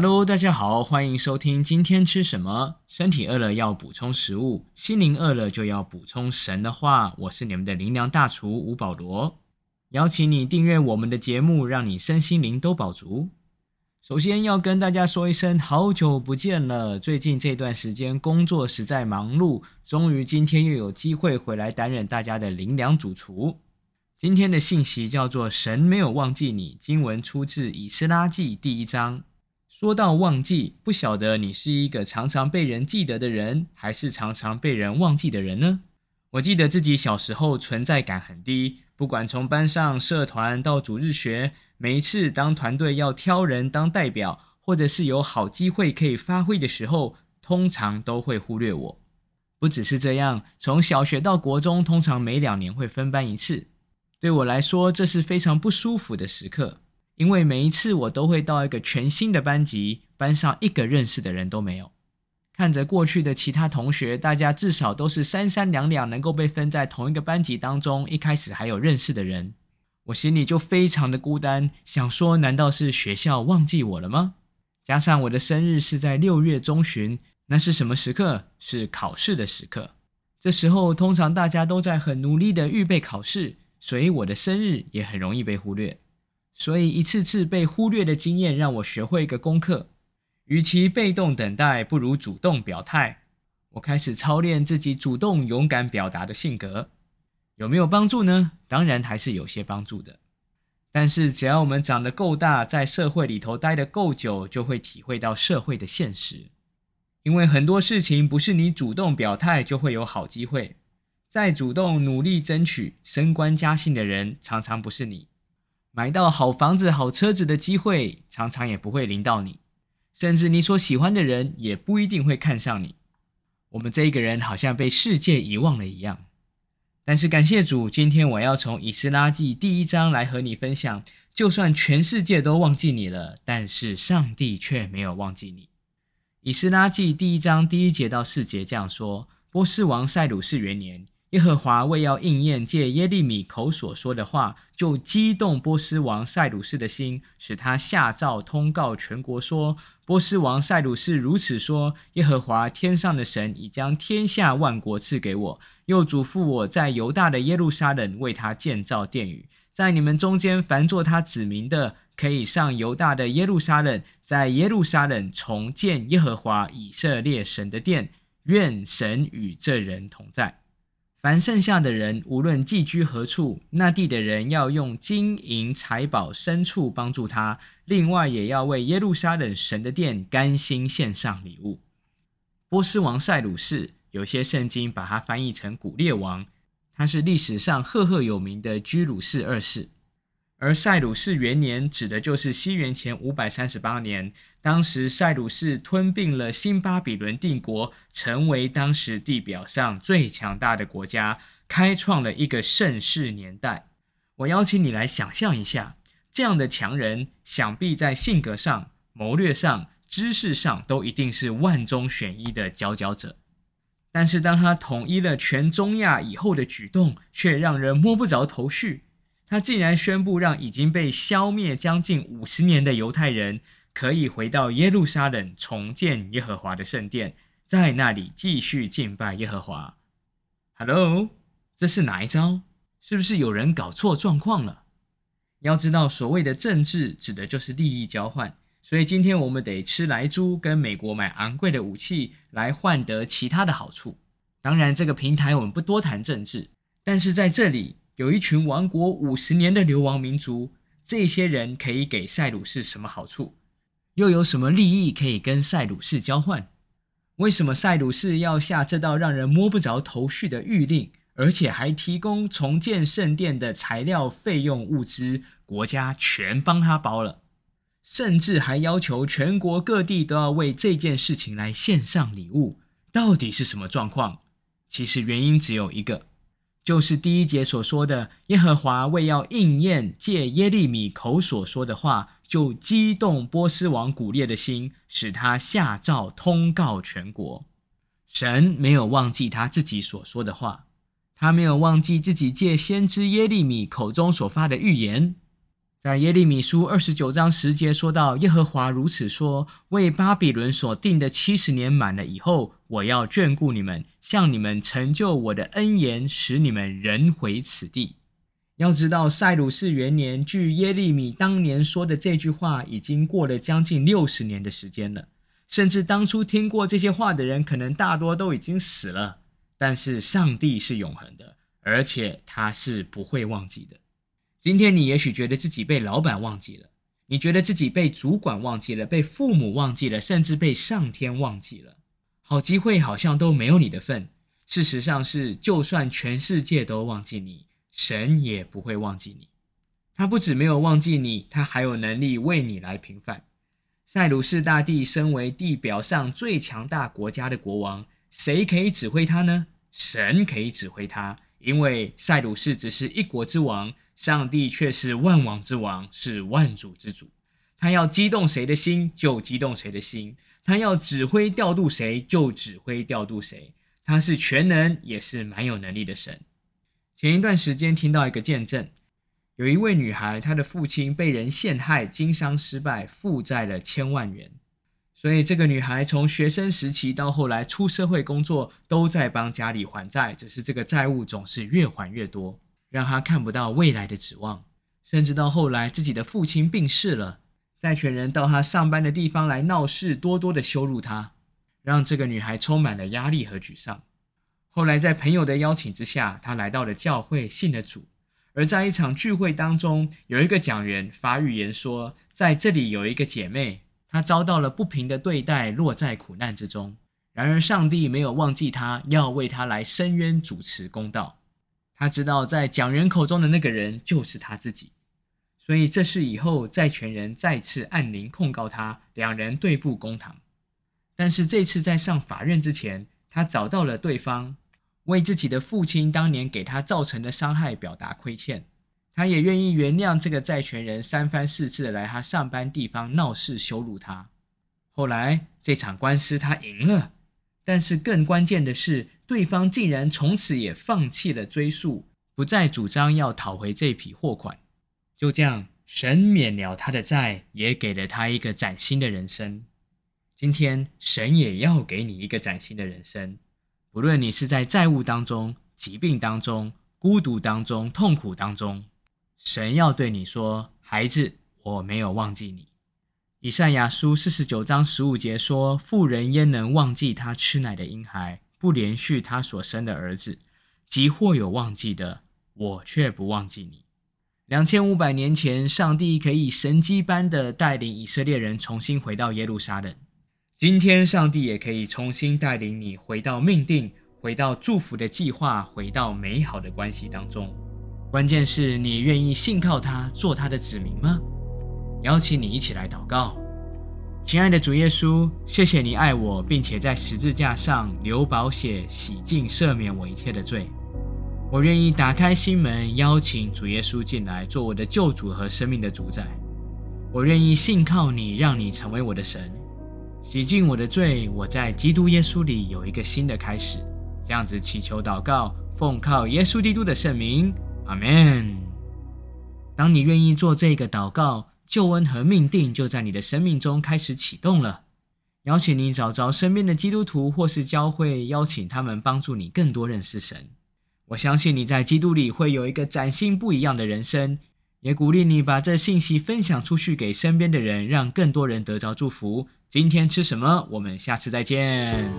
Hello，大家好，欢迎收听今天吃什么。身体饿了要补充食物，心灵饿了就要补充神的话。我是你们的灵粮大厨吴保罗，邀请你订阅我们的节目，让你身心灵都饱足。首先要跟大家说一声，好久不见了。最近这段时间工作实在忙碌，终于今天又有机会回来担任大家的灵粮主厨。今天的信息叫做“神没有忘记你”，经文出自以斯拉记第一章。说到忘记，不晓得你是一个常常被人记得的人，还是常常被人忘记的人呢？我记得自己小时候存在感很低，不管从班上、社团到主日学，每一次当团队要挑人当代表，或者是有好机会可以发挥的时候，通常都会忽略我。不只是这样，从小学到国中，通常每两年会分班一次，对我来说，这是非常不舒服的时刻。因为每一次我都会到一个全新的班级，班上一个认识的人都没有。看着过去的其他同学，大家至少都是三三两两能够被分在同一个班级当中，一开始还有认识的人，我心里就非常的孤单，想说难道是学校忘记我了吗？加上我的生日是在六月中旬，那是什么时刻？是考试的时刻。这时候通常大家都在很努力的预备考试，所以我的生日也很容易被忽略。所以一次次被忽略的经验让我学会一个功课：，与其被动等待，不如主动表态。我开始操练自己主动勇敢表达的性格，有没有帮助呢？当然还是有些帮助的。但是只要我们长得够大，在社会里头待得够久，就会体会到社会的现实。因为很多事情不是你主动表态就会有好机会，再主动努力争取升官加薪的人，常常不是你。买到好房子、好车子的机会，常常也不会临到你，甚至你所喜欢的人也不一定会看上你。我们这一个人好像被世界遗忘了一样。但是感谢主，今天我要从以斯拉记第一章来和你分享，就算全世界都忘记你了，但是上帝却没有忘记你。以斯拉记第一章第一节到四节这样说：波斯王塞鲁士元年。耶和华为要应验借耶利米口所说的话，就激动波斯王塞鲁士的心，使他下诏通告全国说：“波斯王塞鲁士如此说：耶和华天上的神已将天下万国赐给我，又嘱咐我在犹大的耶路撒冷为他建造殿宇。在你们中间凡做他子民的，可以上犹大的耶路撒冷，在耶路撒冷重建耶和华以色列神的殿。愿神与这人同在。”凡剩下的人，无论寄居何处，那地的人要用金银财宝牲畜帮助他，另外也要为耶路撒冷神的殿甘心献上礼物。波斯王塞鲁士，有些圣经把它翻译成古列王，他是历史上赫赫有名的居鲁士二世。而塞鲁士元年指的就是西元前五百三十八年，当时塞鲁士吞并了新巴比伦帝国，成为当时地表上最强大的国家，开创了一个盛世年代。我邀请你来想象一下，这样的强人，想必在性格上、谋略上、知识上都一定是万中选一的佼佼者。但是当他统一了全中亚以后的举动，却让人摸不着头绪。他竟然宣布让已经被消灭将近五十年的犹太人可以回到耶路撒冷重建耶和华的圣殿，在那里继续敬拜耶和华。Hello，这是哪一招？是不是有人搞错状况了？要知道，所谓的政治指的就是利益交换，所以今天我们得吃来猪，跟美国买昂贵的武器来换得其他的好处。当然，这个平台我们不多谈政治，但是在这里。有一群亡国五十年的流亡民族，这些人可以给塞鲁士什么好处？又有什么利益可以跟塞鲁士交换？为什么塞鲁士要下这道让人摸不着头绪的谕令，而且还提供重建圣殿的材料、费用、物资，国家全帮他包了，甚至还要求全国各地都要为这件事情来献上礼物？到底是什么状况？其实原因只有一个。就是第一节所说的，耶和华为要应验借耶利米口所说的话，就激动波斯王古列的心，使他下诏通告全国。神没有忘记他自己所说的话，他没有忘记自己借先知耶利米口中所发的预言。在耶利米书二十九章十节说到：“耶和华如此说：为巴比伦所定的七十年满了以后，我要眷顾你们，向你们成就我的恩言，使你们人回此地。”要知道，塞鲁士元年，距耶利米当年说的这句话，已经过了将近六十年的时间了。甚至当初听过这些话的人，可能大多都已经死了。但是上帝是永恒的，而且他是不会忘记的。今天你也许觉得自己被老板忘记了，你觉得自己被主管忘记了，被父母忘记了，甚至被上天忘记了。好机会好像都没有你的份。事实上是，就算全世界都忘记你，神也不会忘记你。他不止没有忘记你，他还有能力为你来平反。塞鲁士大帝身为地表上最强大国家的国王，谁可以指挥他呢？神可以指挥他。因为塞鲁士只是一国之王，上帝却是万王之王，是万主之主。他要激动谁的心，就激动谁的心；他要指挥调度谁，就指挥调度谁。他是全能，也是蛮有能力的神。前一段时间听到一个见证，有一位女孩，她的父亲被人陷害，经商失败，负债了千万元。所以，这个女孩从学生时期到后来出社会工作，都在帮家里还债，只是这个债务总是越还越多，让她看不到未来的指望。甚至到后来，自己的父亲病逝了，债权人到她上班的地方来闹事，多多的羞辱她，让这个女孩充满了压力和沮丧。后来，在朋友的邀请之下，她来到了教会，信了主。而在一场聚会当中，有一个讲员发预言说，在这里有一个姐妹。他遭到了不平的对待，落在苦难之中。然而，上帝没有忘记他，要为他来伸冤，主持公道。他知道，在讲人口中的那个人就是他自己，所以这事以后，债权人再次按铃控告他，两人对簿公堂。但是这次在上法院之前，他找到了对方，为自己的父亲当年给他造成的伤害表达亏欠。他也愿意原谅这个债权人三番四次来他上班地方闹事羞辱他。后来这场官司他赢了，但是更关键的是，对方竟然从此也放弃了追诉，不再主张要讨回这笔货款。就这样，神免了他的债，也给了他一个崭新的人生。今天，神也要给你一个崭新的人生。不论你是在债务当中、疾病当中、孤独当中、痛苦当中。神要对你说：“孩子，我没有忘记你。”以赛亚书四十九章十五节说：“妇人焉能忘记她吃奶的婴孩，不连续她所生的儿子？即或有忘记的，我却不忘记你。”两千五百年前，上帝可以神迹般的带领以色列人重新回到耶路撒冷。今天，上帝也可以重新带领你回到命定，回到祝福的计划，回到美好的关系当中。关键是你愿意信靠他，做他的子民吗？邀请你一起来祷告，亲爱的主耶稣，谢谢你爱我，并且在十字架上流宝血洗净、赦免我一切的罪。我愿意打开心门，邀请主耶稣进来，做我的救主和生命的主宰。我愿意信靠你，让你成为我的神，洗净我的罪。我在基督耶稣里有一个新的开始。这样子祈求祷告，奉靠耶稣基督的圣名。阿门。当你愿意做这个祷告，救恩和命定就在你的生命中开始启动了。邀请你找着身边的基督徒或是教会，邀请他们帮助你更多认识神。我相信你在基督里会有一个崭新不一样的人生，也鼓励你把这信息分享出去给身边的人，让更多人得着祝福。今天吃什么？我们下次再见。